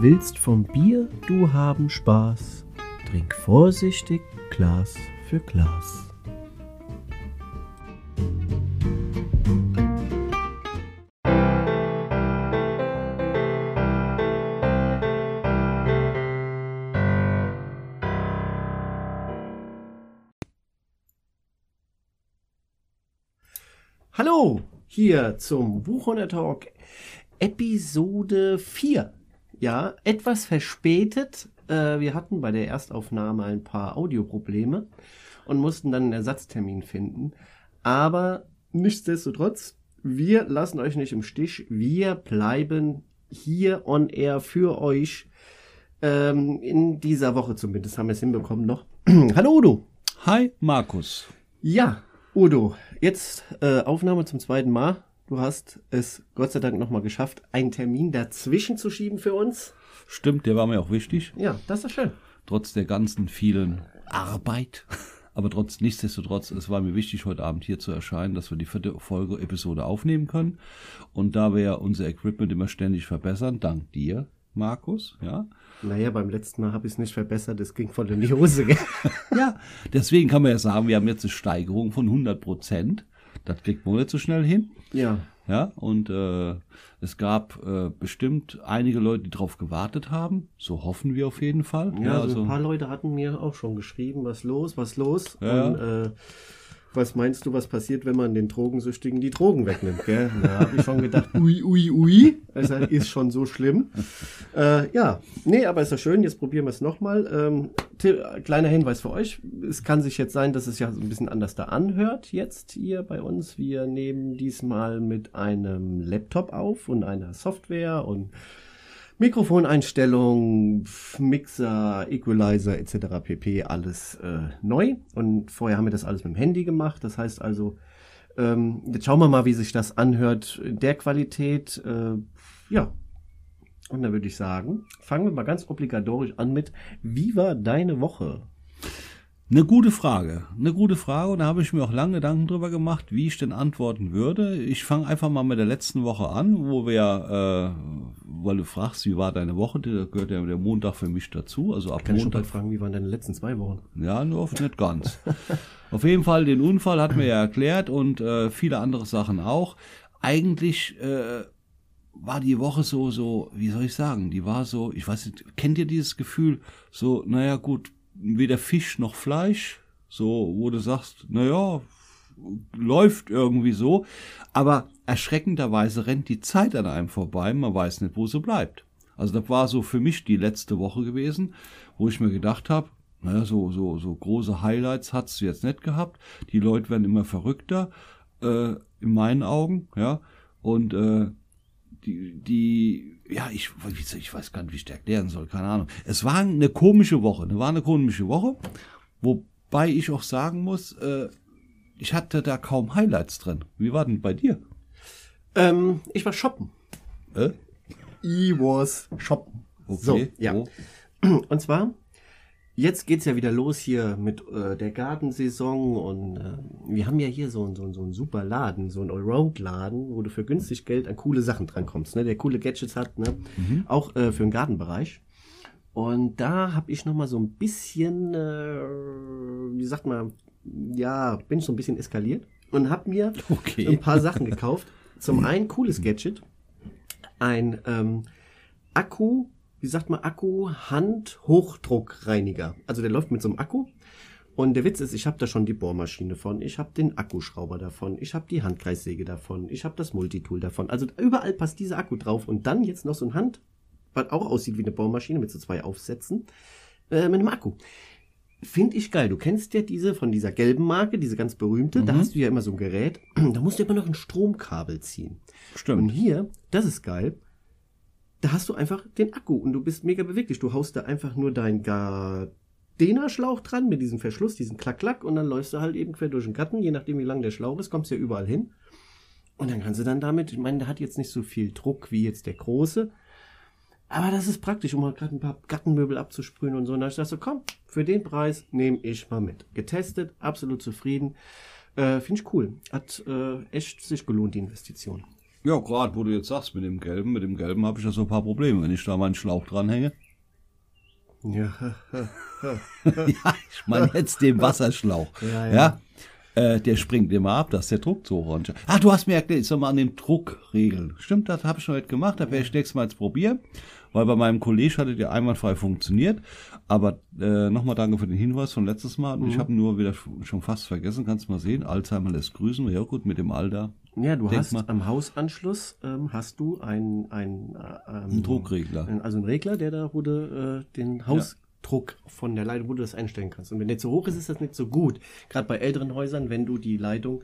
Willst vom Bier du haben Spaß? Trink vorsichtig Glas für Glas. Hallo, hier zum Buchhunter Talk Episode 4. Ja, etwas verspätet. Äh, wir hatten bei der Erstaufnahme ein paar Audioprobleme und mussten dann einen Ersatztermin finden. Aber nichtsdestotrotz, wir lassen euch nicht im Stich. Wir bleiben hier on air für euch. Ähm, in dieser Woche zumindest haben wir es hinbekommen noch. Hallo Udo. Hi, Markus. Ja, Udo, jetzt äh, Aufnahme zum zweiten Mal. Du hast es Gott sei Dank nochmal geschafft, einen Termin dazwischen zu schieben für uns. Stimmt, der war mir auch wichtig. Ja, das ist schön. Trotz der ganzen vielen Arbeit. Aber trotz, nichtsdestotrotz, es war mir wichtig, heute Abend hier zu erscheinen, dass wir die vierte Folge Episode aufnehmen können. Und da wir ja unser Equipment immer ständig verbessern, dank dir, Markus, ja. Naja, beim letzten Mal habe ich es nicht verbessert, es ging voll in die Hose. ja, deswegen kann man ja sagen, wir haben jetzt eine Steigerung von 100 Prozent. Das kriegt man nicht so schnell hin. Ja. Ja, und äh, es gab äh, bestimmt einige Leute, die darauf gewartet haben. So hoffen wir auf jeden Fall. Ja, ja also ein paar Leute hatten mir auch schon geschrieben, was los, was los. Ja. Und äh, was meinst du, was passiert, wenn man den Drogensüchtigen die Drogen wegnimmt? Gell? Da habe ich schon gedacht, ui, ui, ui. Also ist schon so schlimm. Äh, ja, nee, aber ist ja schön. Jetzt probieren wir es nochmal. Ähm, kleiner Hinweis für euch. Es kann sich jetzt sein, dass es ja so ein bisschen anders da anhört jetzt hier bei uns. Wir nehmen diesmal mit einem Laptop auf und einer Software und Mikrofoneinstellung, Mixer, Equalizer etc. pp. alles äh, neu. Und vorher haben wir das alles mit dem Handy gemacht. Das heißt also, ähm, jetzt schauen wir mal, wie sich das anhört in der Qualität. Äh, ja. Und dann würde ich sagen, fangen wir mal ganz obligatorisch an mit, wie war deine Woche? Eine gute Frage. Eine gute Frage. Und da habe ich mir auch lange Gedanken drüber gemacht, wie ich denn antworten würde. Ich fange einfach mal mit der letzten Woche an, wo wir, äh, weil du fragst, wie war deine Woche? Da gehört ja der Montag für mich dazu. Also ab Kann Montag. Ich schon fragen, wie waren deine letzten zwei Wochen? Ja, nur oft nicht ganz. Auf jeden Fall, den Unfall hat mir ja erklärt und äh, viele andere Sachen auch. Eigentlich äh, war die Woche so, so, wie soll ich sagen, die war so, ich weiß nicht, kennt ihr dieses Gefühl, so, naja, gut, weder Fisch noch Fleisch, so, wo du sagst, naja, läuft irgendwie so, aber erschreckenderweise rennt die Zeit an einem vorbei, man weiß nicht, wo sie bleibt. Also das war so für mich die letzte Woche gewesen, wo ich mir gedacht habe, naja, so, so, so große Highlights hat's jetzt nicht gehabt. Die Leute werden immer verrückter, äh, in meinen Augen, ja. Und äh, die, die, ja, ich, ich weiß gar nicht, wie ich das erklären soll, keine Ahnung. Es war eine komische Woche, es war eine komische Woche, wobei ich auch sagen muss, äh, ich hatte da kaum Highlights drin. Wie war denn bei dir? Ähm, ich war shoppen. Äh? Ich was shoppen. Okay. So, ja. Oh. Und zwar, jetzt geht's ja wieder los hier mit äh, der Gartensaison und äh, wir haben ja hier so, so, so einen super Laden, so einen Allround-Laden, wo du für günstig Geld an coole Sachen drankommst, ne? der coole Gadgets hat, ne? Mhm. auch äh, für den Gartenbereich. Und da habe ich noch mal so ein bisschen, äh, wie sagt man, ja, bin ich so ein bisschen eskaliert und habe mir Okay. ein paar Sachen gekauft. Zum einen cooles Gadget, ein ähm, Akku, wie sagt man, Akku Hand-Hochdruckreiniger. Also der läuft mit so einem Akku. Und der Witz ist, ich habe da schon die Bohrmaschine von, ich habe den Akkuschrauber davon, ich habe die Handkreissäge davon, ich habe das Multitool davon. Also überall passt dieser Akku drauf. Und dann jetzt noch so ein Hand, was auch aussieht wie eine Bohrmaschine mit so zwei Aufsätzen, äh, mit einem Akku. Finde ich geil. Du kennst ja diese von dieser gelben Marke, diese ganz berühmte. Da Mhm. hast du ja immer so ein Gerät. Da musst du immer noch ein Stromkabel ziehen. Und Stimmt. hier, das ist geil, da hast du einfach den Akku und du bist mega beweglich. Du haust da einfach nur deinen Gardena-Schlauch dran mit diesem Verschluss, diesen Klack-Klack und dann läufst du halt eben quer durch den Garten, je nachdem wie lang der Schlauch ist, kommst du ja überall hin. Und dann kannst du dann damit, ich meine, der hat jetzt nicht so viel Druck wie jetzt der große, aber das ist praktisch, um mal gerade ein paar Gartenmöbel abzusprühen und so. Und dann dachte ich so, komm, für den Preis nehme ich mal mit. Getestet, absolut zufrieden. Äh, Finde ich cool. Hat äh, echt sich gelohnt, die Investition. Ja, gerade wo du jetzt sagst mit dem Gelben, mit dem Gelben habe ich ja so ein paar Probleme, wenn ich da meinen Schlauch dranhänge. Ja. ja, ich meine jetzt den Wasserschlauch. Ja, Ja, ja. Äh, der springt immer ab, dass der Druck hoch ist. Ah, du hast mir erklärt, ich soll mal an dem Druck regeln. Stimmt, das habe ich noch nicht gemacht, da werde ich nächstes Mal jetzt probieren. Weil bei meinem Kollege hatte der einwandfrei funktioniert. Aber äh, nochmal danke für den Hinweis von letztes Mal. Ich habe nur wieder schon fast vergessen, kannst du mal sehen. Alzheimer lässt grüßen. Ja gut, mit dem Alter. Ja, du Denk hast mal. am Hausanschluss ähm, hast du ein, äh, ähm, Ein Druckregler. ein- Also ein Regler, der da, du äh, den Hausdruck von der Leitung, wo du das einstellen kannst. Und wenn der zu hoch ist, ist das nicht so gut. Gerade bei älteren Häusern, wenn du die Leitung,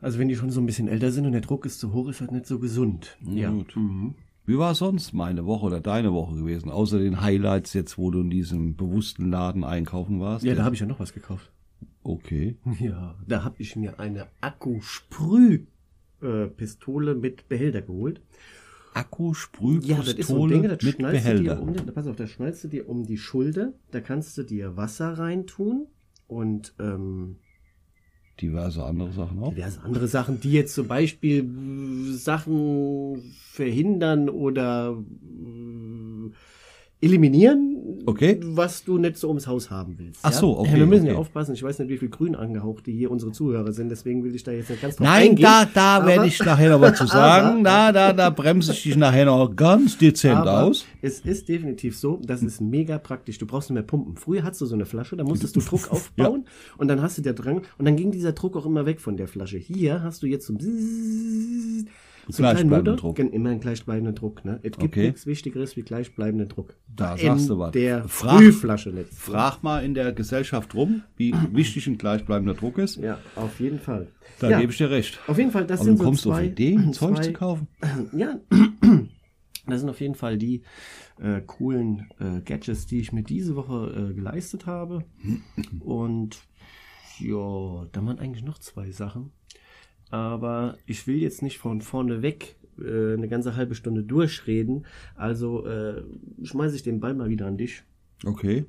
also wenn die schon so ein bisschen älter sind und der Druck ist zu hoch, ist das nicht so gesund. Ja. Gut. Wie war sonst meine Woche oder deine Woche gewesen? Außer den Highlights jetzt, wo du in diesem bewussten Laden einkaufen warst. Ja, da habe ich ja noch was gekauft. Okay. Ja, da habe ich mir eine Akkusprüh-Pistole mit Behälter geholt. Akkusprühpistole Ja, das ist so ein Ding, das mit dir Behälter. um den, pass auf, das schnallst du dir um die Schulter, da kannst du dir Wasser reintun und ähm, Diverse andere Sachen auch. diverse andere Sachen, die jetzt zum Beispiel äh, Sachen verhindern oder äh, eliminieren, Okay. was du nicht so ums Haus haben willst. Ach so, okay, Wir müssen ja okay. aufpassen, ich weiß nicht, wie viel grün angehauchte hier unsere Zuhörer sind, deswegen will ich da jetzt nicht ganz drauf Nein, eingehen. da, da Aber- werde ich nachher noch was zu sagen. Da, da, da bremse ich dich nachher noch ganz dezent Aber aus. es ist definitiv so, das ist mega praktisch. Du brauchst nicht mehr pumpen. Früher hattest du so eine Flasche, da musstest du Druck aufbauen und dann hast du der Drang und dann ging dieser Druck auch immer weg von der Flasche. Hier hast du jetzt so, ein so Gleichbleibenden. Druck. Immer einen gleichbleibenden Druck. Ne? Es gibt Okay. nichts Wichtigeres wie gleichbleibenden Druck. Da In sagst du was. der Frag- Frühflasche nicht. Frag mal in der Gesellschaft rum, wie wichtig ein gleichbleibender Druck ist. Ja, auf jeden Fall. Da ja, gebe ich dir recht. auf jeden Fall, das Aber sind du so kommst zwei, auf Ideen, Zeug zwei zu kaufen. Ja, das sind auf jeden Fall die äh, coolen äh, Gadgets, die ich mir diese Woche äh, geleistet habe. Und ja, da waren eigentlich noch zwei Sachen. Aber ich will jetzt nicht von vorne weg äh, eine ganze halbe Stunde durchreden. Also äh, schmeiße ich den Ball mal wieder an dich. Okay.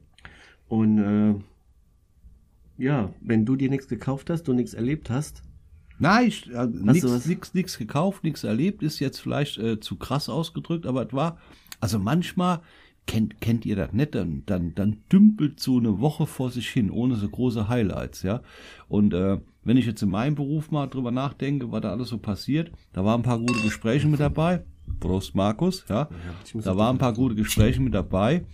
Und äh, ja, wenn du dir nichts gekauft hast, du nichts erlebt hast, Nein, ich äh, nichts nix, nix gekauft, nichts erlebt, ist jetzt vielleicht äh, zu krass ausgedrückt, aber es war, also manchmal, kennt, kennt ihr das nicht, dann, dann, dann dümpelt so eine Woche vor sich hin, ohne so große Highlights, ja. Und äh, wenn ich jetzt in meinem Beruf mal drüber nachdenke, was da alles so passiert, da waren ein paar gute Gespräche mit dabei. Prost, Markus, ja. Da waren ein paar gute Gespräche mit dabei.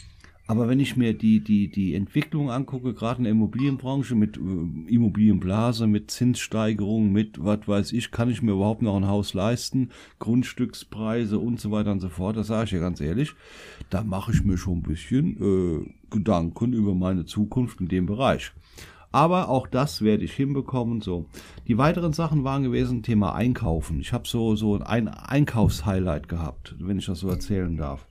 Aber wenn ich mir die, die, die Entwicklung angucke, gerade in der Immobilienbranche mit äh, Immobilienblase, mit Zinssteigerungen, mit was weiß ich, kann ich mir überhaupt noch ein Haus leisten, Grundstückspreise und so weiter und so fort, das sage ich ja ganz ehrlich, da mache ich mir schon ein bisschen äh, Gedanken über meine Zukunft in dem Bereich. Aber auch das werde ich hinbekommen. So, die weiteren Sachen waren gewesen Thema Einkaufen. Ich habe so so ein Einkaufshighlight gehabt, wenn ich das so erzählen darf.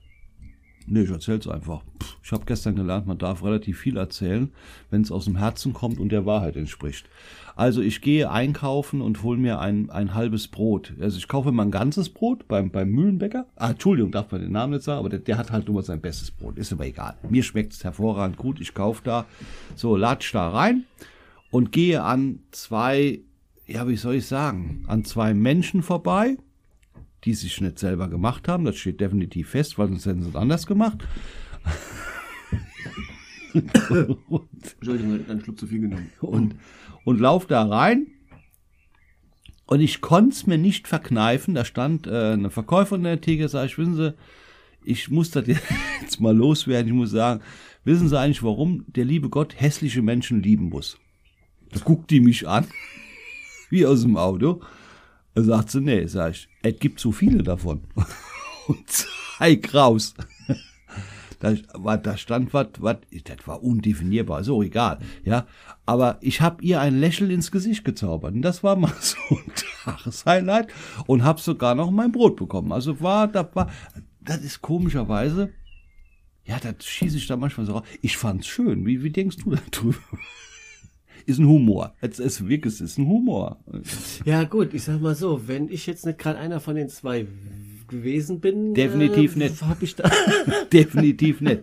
Nee, ich erzähl's einfach. Ich habe gestern gelernt, man darf relativ viel erzählen, wenn es aus dem Herzen kommt und der Wahrheit entspricht. Also ich gehe einkaufen und hole mir ein, ein halbes Brot. Also ich kaufe immer ein ganzes Brot beim, beim Mühlenbäcker. Ah, Entschuldigung, darf man den Namen nicht sagen, aber der, der hat halt nur sein bestes Brot. Ist aber egal. Mir schmeckt's hervorragend gut. Ich kaufe da, so latsch da rein und gehe an zwei, ja, wie soll ich sagen, an zwei Menschen vorbei, die sich nicht selber gemacht haben. Das steht definitiv fest, weil sonst hätten sie es anders gemacht. Entschuldigung, ich hab einen Schluck zu viel genommen. und, und lauf da rein. Und ich konnte es mir nicht verkneifen. Da stand äh, eine Verkäuferin in der Theke, sag ich, wissen Sie, ich muss das jetzt mal loswerden. Ich muss sagen, wissen Sie eigentlich, warum der liebe Gott hässliche Menschen lieben muss? Da guckt die mich an, wie aus dem Auto. Da sagt sie, nee, sag ich, es gibt so viele davon. Und zeig raus. Da, da stand was, was, das war undefinierbar, auch egal, ja. Aber ich habe ihr ein Lächeln ins Gesicht gezaubert. Und das war mal so ein Tageshighlight und habe sogar noch mein Brot bekommen. Also war, das war, das ist komischerweise, ja, das schieße ich da manchmal so raus. Ich fand's schön. Wie, wie denkst du darüber? Ist ein Humor. Es ist wirklich, es ist ein Humor. Ja, gut, ich sag mal so, wenn ich jetzt nicht gerade einer von den zwei gewesen bin, Definitiv äh, nicht. Hab ich da. Definitiv nicht.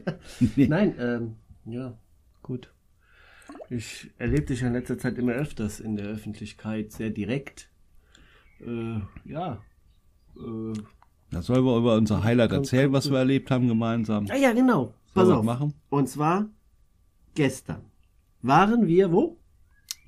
Nee. Nein, ähm, ja, gut. Ich erlebe dich ja in letzter Zeit immer öfters in der Öffentlichkeit sehr direkt. Äh, ja, Äh, Da sollen wir über unser Highlight erzählen, was wir erlebt haben gemeinsam. ah ja, genau. Pass auf. machen? Und zwar gestern waren wir wo?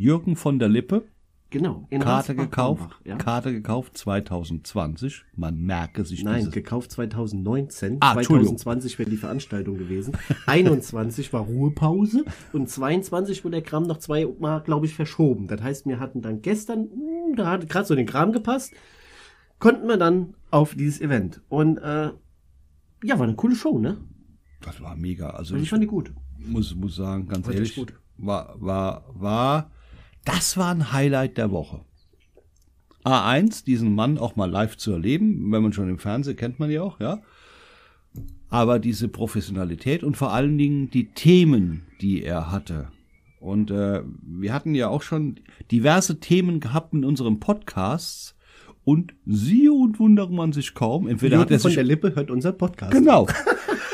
Jürgen von der Lippe, Genau. In Karte gekauft, Ja? Karte gekauft 2020. Man merke sich Nein, gekauft 2019. Ah, Entschuldigung. 2020 wäre die Veranstaltung gewesen. 21 war Ruhepause und 22 wurde der Kram noch zweimal, glaube ich, verschoben. Das heißt, wir hatten dann gestern, hm, da hat gerade so den Kram gepasst, konnten wir dann auf dieses Event. Und äh, ja, war eine coole Show, ne? Das war mega. Also Ich ich fand die gut. muss, muss sagen, ganz ich ehrlich, gut. war, war, war, das war ein Highlight der Woche. A1, diesen Mann auch mal live zu erleben, wenn man schon im Fernsehen kennt man ja auch, ja. Aber diese Professionalität und vor allen Dingen die Themen, die er hatte. Und äh, wir hatten ja auch schon diverse Themen gehabt in unserem Podcasts. Und siehe und wundere man sich kaum. Entweder hat Jürgen er von sich. der Lippe hört unseren Podcast. Genau.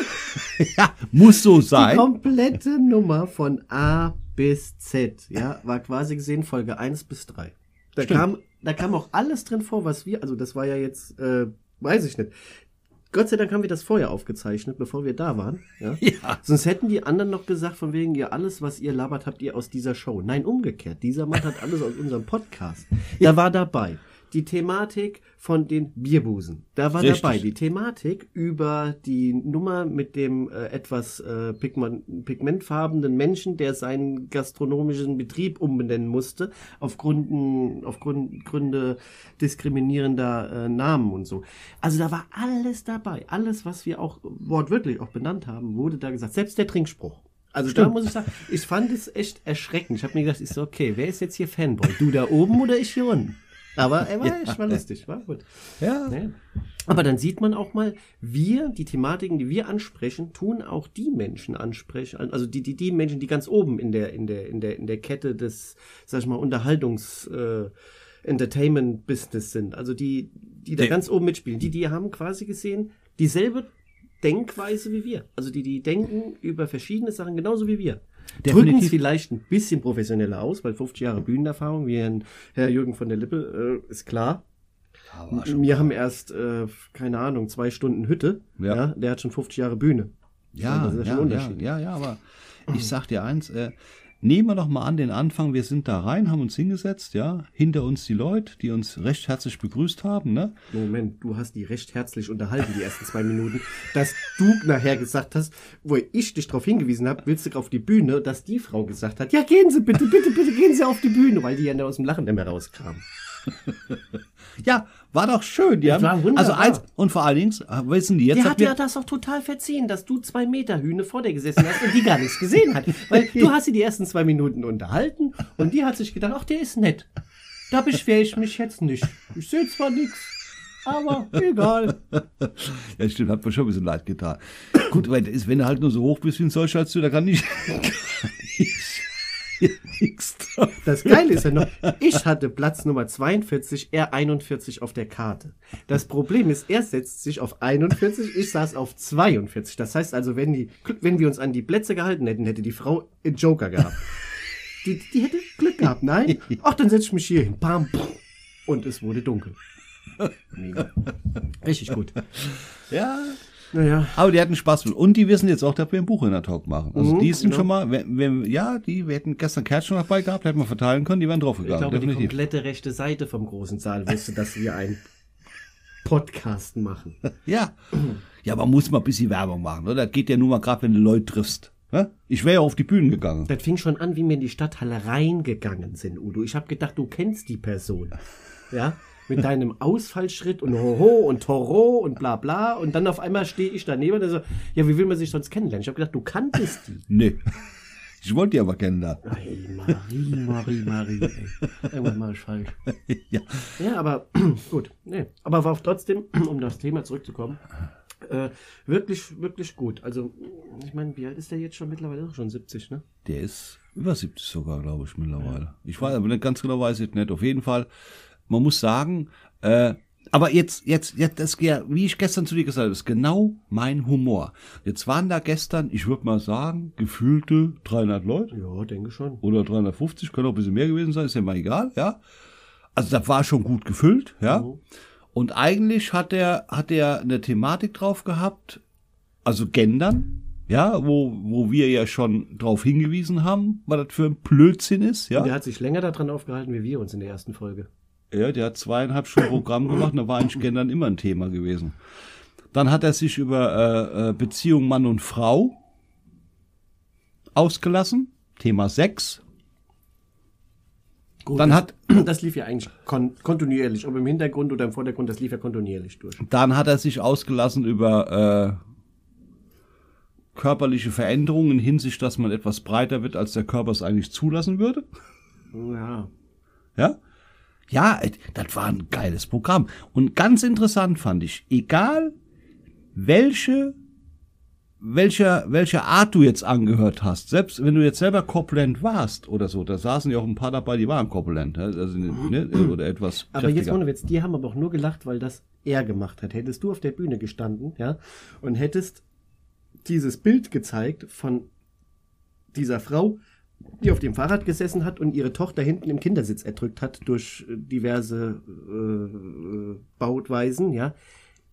ja, muss so Die sein. komplette Nummer von A bis Z, ja, war quasi gesehen Folge 1 bis 3. Da Stimmt. kam, da kam auch alles drin vor, was wir, also das war ja jetzt, äh, weiß ich nicht. Gott sei Dank haben wir das vorher aufgezeichnet, bevor wir da waren. Ja? Ja. Sonst hätten die anderen noch gesagt, von wegen, ja, alles, was ihr labert, habt ihr aus dieser Show. Nein, umgekehrt. Dieser Mann hat alles aus unserem Podcast. Da war dabei die Thematik von den Bierbusen. Da war Richtig. dabei die Thematik über die Nummer mit dem äh, etwas äh, pigment, pigmentfarbenen Menschen, der seinen gastronomischen Betrieb umbenennen musste, aufgrund, aufgrund Gründe diskriminierender äh, Namen und so. Also da war alles dabei. Alles, was wir auch wortwörtlich auch benannt haben, wurde da gesagt. Selbst der Trinkspruch. Also da Stimmt. muss ich sagen, ich fand es echt erschreckend. Ich habe mir gedacht, ich so, okay, wer ist jetzt hier Fanboy? Du da oben oder ich hier unten? Aber er war, echt war lustig, war gut. Ja. Ne? Aber dann sieht man auch mal, wir, die Thematiken, die wir ansprechen, tun auch die Menschen ansprechen, also die, die, die Menschen, die ganz oben in der, in der, in der, in der Kette des, sag ich mal, Unterhaltungs, äh, Entertainment-Business sind. Also die, die da Der- ganz oben mitspielen. Die, die haben quasi gesehen, dieselbe Denkweise wie wir. Also die, die denken über verschiedene Sachen genauso wie wir. Drücken es vielleicht ein bisschen professioneller aus, weil 50 Jahre Bühnenerfahrung, wie Herrn, Herr Jürgen von der Lippe, äh, ist klar. Wir haben erst, äh, keine Ahnung, zwei Stunden Hütte. Ja. Ja. der hat schon 50 Jahre Bühne. Ja, Das ist ja ja, schon ein ja, Unterschied. ja, ja, aber ich sag dir eins, äh, nehmen wir doch mal an den Anfang, wir sind da rein, haben uns hingesetzt, ja, hinter uns die Leute, die uns recht herzlich begrüßt haben, ne? Moment, du hast die recht herzlich unterhalten, die ersten zwei Minuten, dass du nachher gesagt hast, wo ich dich darauf hingewiesen habe, willst du auf die Bühne, dass die Frau gesagt hat, ja, gehen Sie bitte, bitte, bitte, gehen Sie auf die Bühne, weil die ja aus dem Lachen nicht mehr rauskam. Ja, war doch schön, die haben, war wunderbar. also eins, und vor allen Dingen, äh, wissen die jetzt, dass hat ja das auch total verziehen, dass du zwei Meter Hühne vor dir gesessen hast und die gar nichts gesehen hat. Weil du hast sie die ersten zwei Minuten unterhalten und die hat sich gedacht, ach, der ist nett. Da beschwere ich mich jetzt nicht. Ich sehe zwar nichts, aber egal. Ja, stimmt, hat mir schon ein bisschen leid getan. Gut, ist, wenn du halt nur so hoch bist wie ein du, da kann ich, kann ich Das Geile ist ja noch, ich hatte Platz Nummer 42, er 41 auf der Karte. Das Problem ist, er setzt sich auf 41, ich saß auf 42. Das heißt also, wenn, die, wenn wir uns an die Plätze gehalten hätten, hätte die Frau einen Joker gehabt. Die, die hätte Glück gehabt, nein? Ach, dann setze ich mich hier hin. Bam, und es wurde dunkel. Mega. Richtig gut. Ja, Naja, aber die hatten Spaß mit. Und die wissen jetzt auch, dass wir einen Buch in der Talk machen. Also Mhm, die sind genau. schon mal, wenn, wenn, ja, die, wir hätten gestern Kärtchen noch dabei gehabt, hätten wir verteilen können, die wären ich draufgegangen. glaube, die definitiv. komplette rechte Seite vom großen Saal wusste, dass wir einen Podcast machen. Ja. Ja, aber muss mal ein bisschen Werbung machen, oder? Das geht ja nur mal gerade, wenn du Leute triffst. Ich wäre ja auf die Bühnen gegangen. Das fing schon an, wie wir in die Stadthalle reingegangen sind, Udo. Ich habe gedacht, du kennst die Person. Ja? Mit deinem Ausfallschritt und Hoho und Toro und bla bla. Und dann auf einmal stehe ich daneben und so, ja, wie will man sich sonst kennenlernen? Ich habe gedacht, du kanntest die. Nee. Ich wollte die aber kennenlernen. Ey, Marie, Marie, Marie, ey. Irgendwas mache ich falsch. ja. Ja, aber gut. Nee. Aber war auch trotzdem, um das Thema zurückzukommen, äh, wirklich, wirklich gut. Also, ich meine, wie alt ist der jetzt schon mittlerweile? Auch Schon 70, ne? Der ist über 70 sogar, glaube ich, mittlerweile. Ich weiß aber nicht ganz genau, weiß ich nicht. Auf jeden Fall, man muss sagen, äh, aber jetzt, jetzt, jetzt, das, ja, wie ich gestern zu dir gesagt habe, ist genau mein Humor. Jetzt waren da gestern, ich würde mal sagen, gefühlte 300 Leute Ja, denke schon. oder 350, können auch ein bisschen mehr gewesen sein, ist ja mal egal, ja. Also das war schon gut gefüllt, ja. Mhm. Und eigentlich hat er, hat er eine Thematik drauf gehabt, also Gendern, ja, wo, wo wir ja schon drauf hingewiesen haben, was das für ein Blödsinn ist, ja. Der hat sich länger daran aufgehalten, wie wir uns in der ersten Folge. Ja, der hat zweieinhalb Stunden Programm gemacht, da war eigentlich Gendern immer ein Thema gewesen. Dann hat er sich über äh, äh, Beziehung Mann und Frau ausgelassen, Thema Sex. Gut, Dann das, hat- das lief ja eigentlich kon kontinuierlich, ob im Hintergrund oder im Vordergrund, das lief ja kontinuierlich durch. Dann hat er sich ausgelassen über äh, körperliche Veränderungen in Hinsicht, dass man etwas breiter wird, als der Körper es eigentlich zulassen würde. Ja. Ja? Ja, das war ein geiles Programm. Und ganz interessant fand ich, egal welche, welcher, welcher Art du jetzt angehört hast, selbst wenn du jetzt selber korpulent warst oder so, da saßen ja auch ein paar dabei, die waren ne? also, ne? oder etwas Aber jetzt ohne Witz, die haben aber auch nur gelacht, weil das er gemacht hat. Hättest du auf der Bühne gestanden, ja, und hättest dieses Bild gezeigt von dieser Frau, die auf dem Fahrrad gesessen hat und ihre Tochter hinten im Kindersitz erdrückt hat durch äh, diverse äh, Bautweisen, ja,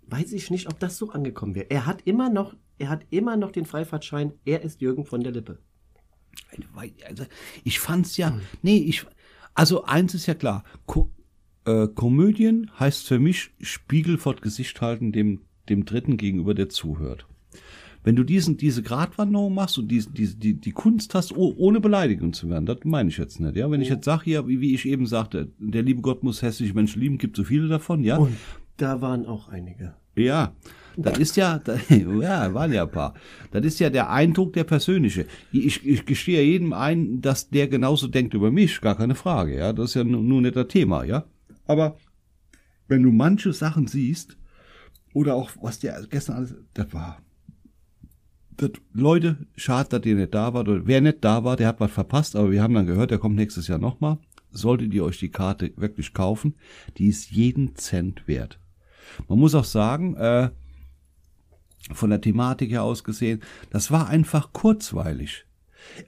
weiß ich nicht, ob das so angekommen wäre. Er hat immer noch, er hat immer noch den Freifahrtschein. Er ist Jürgen von der Lippe. Also, ich fand's ja, nee, ich, also eins ist ja klar, Ko äh, Komödien heißt für mich Spiegel vor Gesicht halten dem, dem Dritten gegenüber, der zuhört. Wenn du diesen, diese Gratwanderung machst und diese, diese, die, die Kunst hast, oh, ohne Beleidigung zu werden, das meine ich jetzt nicht, ja. Wenn ich jetzt sage, ja, wie, wie ich eben sagte, der liebe Gott muss hässliche Menschen lieben, gibt so viele davon, ja. Und da waren auch einige. Ja, das ist ja, da- ja, waren ja ein paar. Das ist ja der Eindruck der persönliche. Ich, ich gestehe jedem ein, dass der genauso denkt über mich, gar keine Frage, ja. Das ist ja nur, nur nicht das Thema, ja. Aber wenn du manche Sachen siehst, oder auch, was der gestern alles, das war, das, Leute, schade, dass ihr nicht da wart, oder wer nicht da war, der hat was verpasst, aber wir haben dann gehört, der kommt nächstes Jahr nochmal. Solltet ihr euch die Karte wirklich kaufen, die ist jeden Cent wert. Man muss auch sagen, äh, von der Thematik her aus gesehen, das war einfach kurzweilig.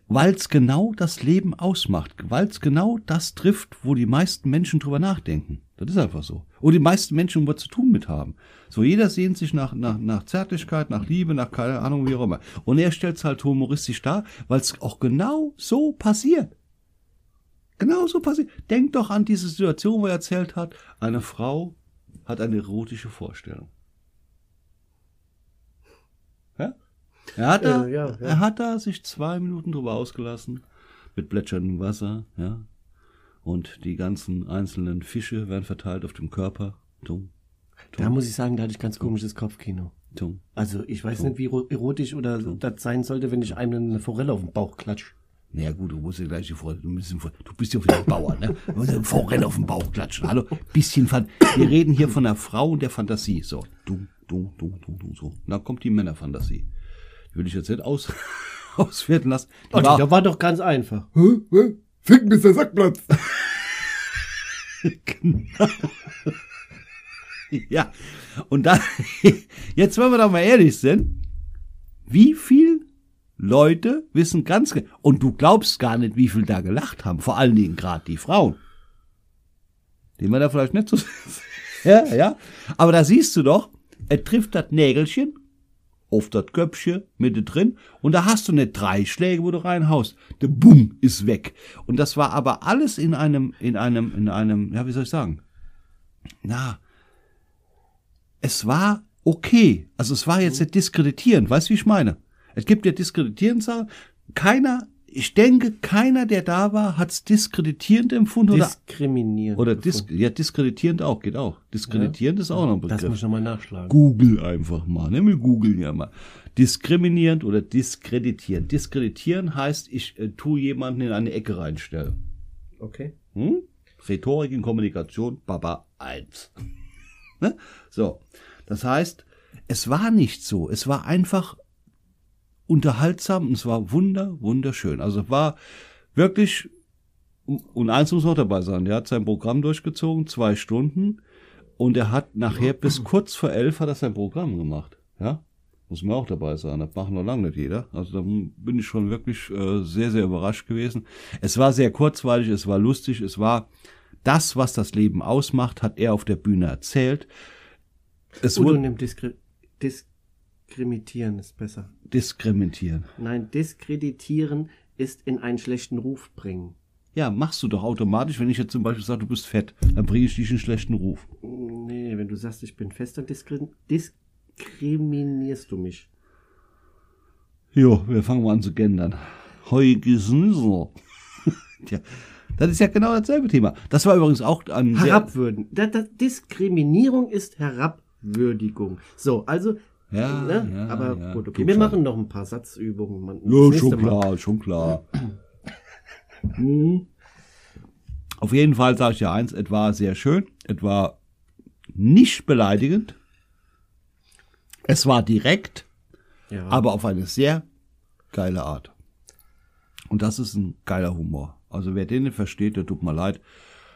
Weil es genau das Leben ausmacht, weil es genau das trifft, wo die meisten Menschen drüber nachdenken. Das ist einfach so. Und die meisten Menschen was zu tun mit haben. So, jeder sehnt sich nach, nach, nach Zärtlichkeit, nach Liebe, nach keine Ahnung, wie auch immer. Und er stellt es halt humoristisch dar, weil es auch genau so passiert. Genau so passiert. Denk doch an diese Situation, wo er erzählt hat, eine Frau hat eine erotische Vorstellung. Ja? Er hat, da, Äh, ja, ja. er hat da sich zwei Minuten drüber ausgelassen, mit plätscherndem Wasser, ja. Und die ganzen einzelnen Fische werden verteilt auf dem Körper. Dumm, Da muss ich sagen, da hatte ich ganz komisches Kopfkino. dumm. Also ich weiß nicht, wie ero- erotisch oder das sein sollte, wenn ich einem eine Forelle auf den Bauch klatsch. Naja gut, du musst ja gleich die Forelle, du, bist, du bist ja wieder ein Bauer, ne? Du musst ja Forelle auf den Bauch klatschen. Hallo, bisschen Fan Wir reden hier von der Frau und der Fantasie. So, du, du, du, du, du, so. Und dann kommt die Männerfantasie. Die will ich jetzt nicht aus, auswerten lassen. Die Oh, war- das war doch ganz einfach. Ficken bis der Sack platzt. Ja, und dann, jetzt, wenn wir doch mal ehrlich sind, wie viel Leute wissen ganz genau, und du glaubst gar nicht, wie viel da gelacht haben, vor allen Dingen gerade die Frauen. Die man da vielleicht nicht so, ja, ja, aber da siehst du doch, er trifft das Nägelchen auf das Köpfchen Mitte drin und da hast du nicht drei Schläge, wo du reinhaust. Der Bumm ist weg. Und das war aber alles in einem, in einem, in einem, ja, wie soll ich sagen? Na, es war okay. Also es war jetzt nicht diskreditierend. Weißt du, wie ich meine? Es gibt ja diskreditierend Sachen. Keiner, ich denke, keiner, der da war, hat es diskreditierend empfunden oder, Diskriminierend. oder dis, gefunden. ja, diskreditierend auch, geht auch. Diskreditierend ist auch noch ein Das Begriff. muss ich nochmal nachschlagen. Google einfach mal, ne? Wir googeln ja mal. Diskriminierend oder diskreditierend. Diskreditieren heißt, ich äh, tue jemanden in eine Ecke reinstellen. Okay. Hm? Rhetorik in Kommunikation, Baba 1. ne? So, das heißt, es war nicht so. Es war einfach unterhaltsam und es war wunder, wunderschön. Also es war wirklich, und eins muss noch dabei sein, der hat sein Programm durchgezogen, zwei Stunden, und er hat nachher bis kurz vor elf hat er sein Programm gemacht. Ja, muss mir auch dabei sein. Das machen noch lange nicht jeder. Also da bin ich schon wirklich äh, sehr, sehr überrascht gewesen. Es war sehr kurzweilig, es war lustig, es war das, was das Leben ausmacht, hat er auf der Bühne erzählt. Es Udo wurde nimmt Diskri Diskrimitieren ist besser. diskriminieren. Nein, diskreditieren ist in einen schlechten Ruf bringen. Ja, machst du doch automatisch, wenn ich jetzt zum Beispiel sage, du bist fett, dann bringe ich dich in schlechten Ruf. Nee, wenn du sagst, ich bin fest, dann diskri diskriminierst du mich. Jo, wir fangen mal an zu gendern. Heugesnüssel. Tja, das ist ja genau dasselbe Thema. Das war übrigens auch ein sehr, Herabwürden. Da, da, Diskriminierung ist Herabwürdigung. So, also, Ja, ne? ja, aber ja. gut, okay. Wir schon. machen noch ein paar Satzübungen. Man, Ja, schon Mal. klar, schon klar. Mhm. Auf jeden Fall sage ich ja eins, es war sehr schön, es war nicht beleidigend, es war direkt, Ja. aber auf eine sehr geile Art. Und das ist ein geiler Humor. Also wer den nicht versteht, der tut mir leid.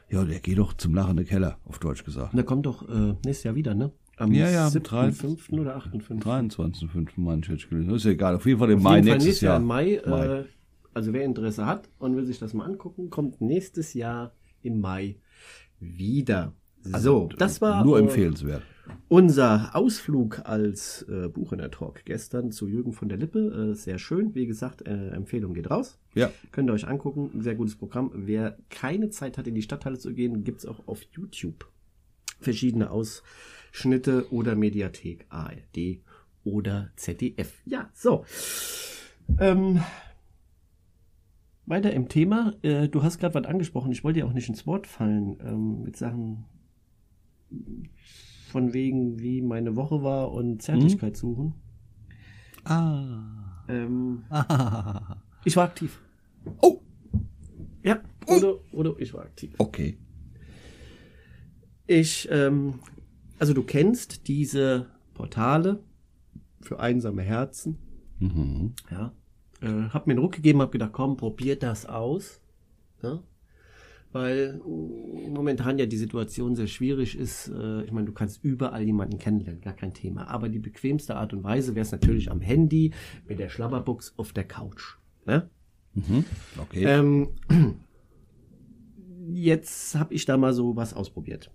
Ja, der geht doch zum lachenden Keller, auf Deutsch gesagt. Und da kommt doch äh, nächstes Jahr wieder, ne? Am Ja, ja, am 7.5. oder 8.5. 23.5. meine ich jetzt gelesen. Ist ja egal, auf jeden Fall im Auf Mai jeden Fall nächstes Jahr Jahr. Mai. Mai. Äh, also wer Interesse hat und will sich das mal angucken, kommt nächstes Jahr im Mai wieder. So, das war Nur äh, empfehlenswert. unser Ausflug als äh, Buch in der Talk gestern zu Jürgen von der Lippe. Äh, sehr schön. Wie gesagt, äh, Empfehlung geht raus. Ja. Könnt ihr euch angucken. Sehr gutes Programm. Wer keine Zeit hat, in die Stadthalle zu gehen, gibt's auch auf YouTube verschiedene Ausschnitte oder Mediathek, ARD oder ZDF. Ja, so. Ähm, weiter im Thema. Äh, du hast gerade was angesprochen. Ich wollte dir auch nicht ins Wort fallen ähm, mit Sachen von wegen, wie meine Woche war und Zärtlichkeit suchen. Ah. Ähm, ich war aktiv. Oh, Ja, oder, oder ich war aktiv. okay. Ich, ähm, also du kennst diese Portale für einsame Herzen. Mhm. Ja. Äh, hab mir einen Ruck gegeben, hab gedacht, komm, probier das aus. Ja? Weil äh, momentan ja die Situation sehr schwierig ist. Äh, ich meine, du kannst überall jemanden kennenlernen, gar kein Thema. Aber die bequemste Art und Weise wäre es natürlich am Handy mit der Schlabberbox auf der Couch. Ne? Mhm. Okay. Ähm, jetzt habe ich da mal so was ausprobiert.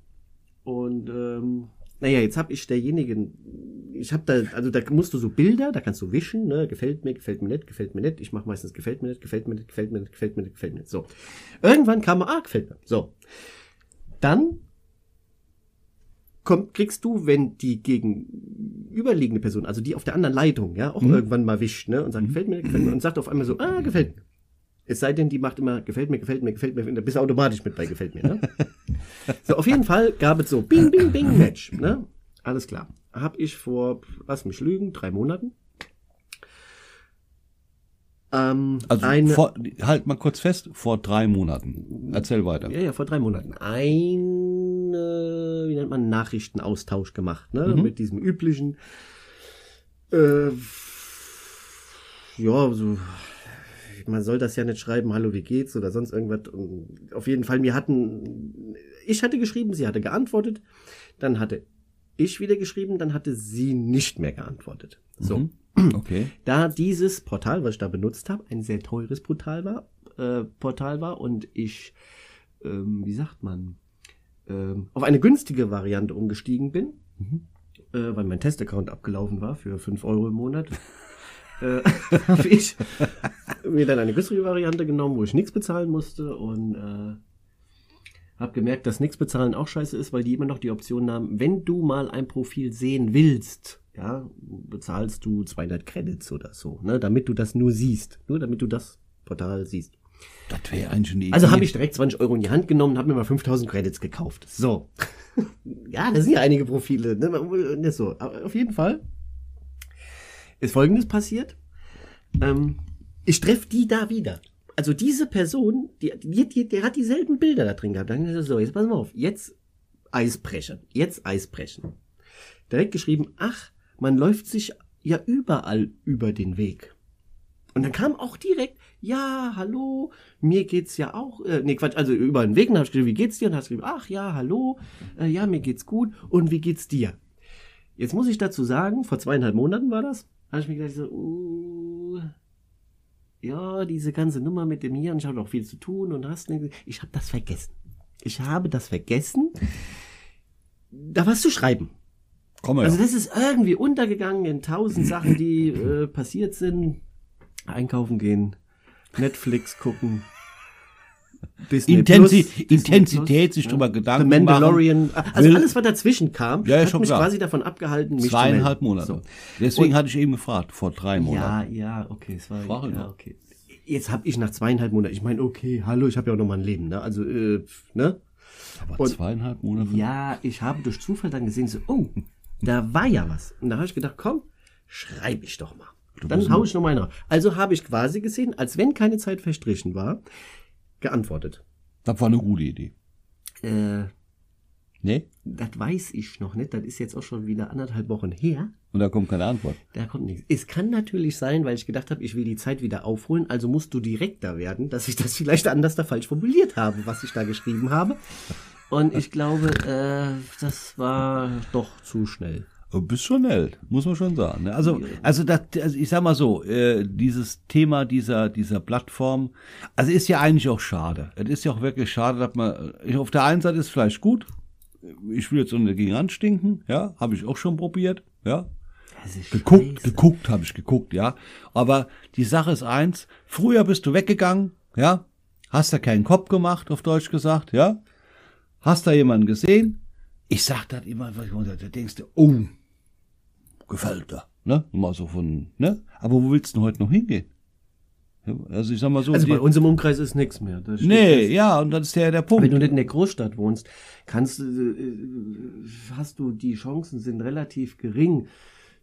Und ähm, naja, jetzt habe ich derjenigen, ich habe da, also da musst du so Bilder, da kannst du wischen, ne, gefällt mir, gefällt mir nicht, gefällt mir nicht. Ich mache meistens gefällt mir nicht, gefällt mir nicht, gefällt mir nicht, gefällt mir nicht, gefällt mir nicht. So. Irgendwann kam ah, gefällt mir. So. Dann kommt, kriegst du, wenn die gegenüberliegende Person, also die auf der anderen Leitung, ja, auch irgendwann mal wischt, ne, und sagt, gefällt mir, gefällt mir, und sagt auf einmal so, ah, gefällt mir. Es sei denn, die macht immer, gefällt mir, gefällt mir, gefällt mir, da bist du automatisch mit bei gefällt mir, ne? so, auf jeden Fall gab es so, bing, bing, bing, Match, ne? Alles klar. Hab ich vor, lass mich lügen, drei Monaten, ähm, also eine, vor, halt mal kurz fest, vor drei Monaten. Erzähl weiter. Ja, ja, vor drei Monaten. Ein, äh, wie nennt man, Nachrichtenaustausch gemacht, ne? Mhm. Mit diesem üblichen, äh, ja, so, man soll das ja nicht schreiben, hallo, wie geht's oder sonst irgendwas. Und auf jeden Fall, mir hatten, ich hatte geschrieben, sie hatte geantwortet, dann hatte ich wieder geschrieben, dann hatte sie nicht mehr geantwortet. So. Mhm. Okay. Da dieses Portal, was ich da benutzt habe, ein sehr teures Portal war, äh, Portal war und ich, ähm, wie sagt man, ähm, auf eine günstige Variante umgestiegen bin, äh, weil mein Testaccount abgelaufen war für 5 Euro im Monat, äh, habe ich mir dann eine günstige Variante genommen, wo ich nichts bezahlen musste und äh, habe gemerkt, dass nichts bezahlen auch scheiße ist, weil die immer noch die Option haben, wenn du mal ein Profil sehen willst, ja, bezahlst du 200 Credits oder so, ne, damit du das nur siehst, nur damit du das Portal siehst. Das wäre eigentlich eine Idee. Also habe ich direkt 20 Euro in die Hand genommen, habe mir mal 5000 Credits gekauft. So. ja, das sind ja einige Profile. Ne? ne, So. Aber auf jeden Fall ist Folgendes passiert. Ähm, ich treffe die da wieder. Also diese Person, die, die, die, die hat dieselben Bilder da drin gehabt. Dann so, jetzt pass mal auf, jetzt Eisbrechen. Jetzt Eisbrechen. Direkt geschrieben, ach, man läuft sich ja überall über den Weg. Und dann kam auch direkt, ja, hallo, mir geht's ja auch, äh, nee, Quatsch, also über den Weg, dann hab ich geschrieben, wie geht's dir? Und hast geschrieben, ach ja, hallo, äh, ja, mir geht's gut, und wie geht's dir? Jetzt muss ich dazu sagen, vor zweieinhalb Monaten war das, habe ich mir gedacht, so, uh, ja, diese ganze Nummer mit dem hier, und ich habe noch viel zu tun, und hast, nicht- ich habe das vergessen. Ich habe das vergessen, da was zu schreiben. Komm mal. Also das ist irgendwie untergegangen in tausend Sachen, die äh, passiert sind. Einkaufen gehen, Netflix gucken. Disney Intensi Plus, Disney Intensität, Plus, sich ja. drüber The Gedanken Mandalorian. Also Will- alles, was dazwischen kam, Ja, hat mich klar. quasi davon abgehalten, mich Zweieinhalb. Monate. So. Deswegen Und- hatte ich eben gefragt, vor drei Monaten. Ja, ja, okay, es war Frag ihn ja, okay. Jetzt habe ich nach zweieinhalb Monaten, ich meine, okay, hallo, ich habe ja auch noch mal ein Leben, ne? Also, äh, ne? Aber Und- zweieinhalb Monate? Ja, ich habe durch Zufall dann gesehen, so, oh, da war ja was. Und da habe ich gedacht, komm, schreibe ich doch mal. Dann hau ich noch mal nach. Also habe ich quasi gesehen, als wenn keine Zeit verstrichen war, geantwortet. Das war eine gute Idee. Äh, Nee? das weiß ich noch nicht. Das ist jetzt auch schon wieder anderthalb Wochen her. Und da kommt keine Antwort. Da kommt nichts. Es kann natürlich sein, weil ich gedacht habe, ich will die Zeit wieder aufholen, also musst du direkter werden, dass ich das vielleicht anders da falsch formuliert habe, was ich da geschrieben habe. Und ich glaube, äh, das war doch zu schnell. Bist schon Held, muss man schon sagen. ne? Also, also, das, also ich sag mal so, äh, dieses Thema dieser, dieser Plattform, also ist ja eigentlich auch schade. Es ist ja auch wirklich schade, dass man, ich, auf der einen Seite ist vielleicht gut, ich will jetzt so dagegen anstinken, ja, habe ich auch schon probiert, ja. Geguckt, scheiße. geguckt habe ich geguckt, ja. Aber die Sache ist eins, früher bist du weggegangen, ja, hast da keinen Kopf gemacht, auf Deutsch gesagt, ja. Hast da jemanden gesehen? Ich sag das immer, da denkst du, oh, gefällt dir, ne? Mal so von, ne? Aber wo willst du denn heute noch hingehen? Also ich sag mal so, Also bei uns im Umkreis ist nichts mehr. Das steht nee, fest. ja, und das ist ja der Wenn Punkt. du nicht in der Großstadt wohnst, kannst du, äh, hast du, die Chancen sind relativ gering.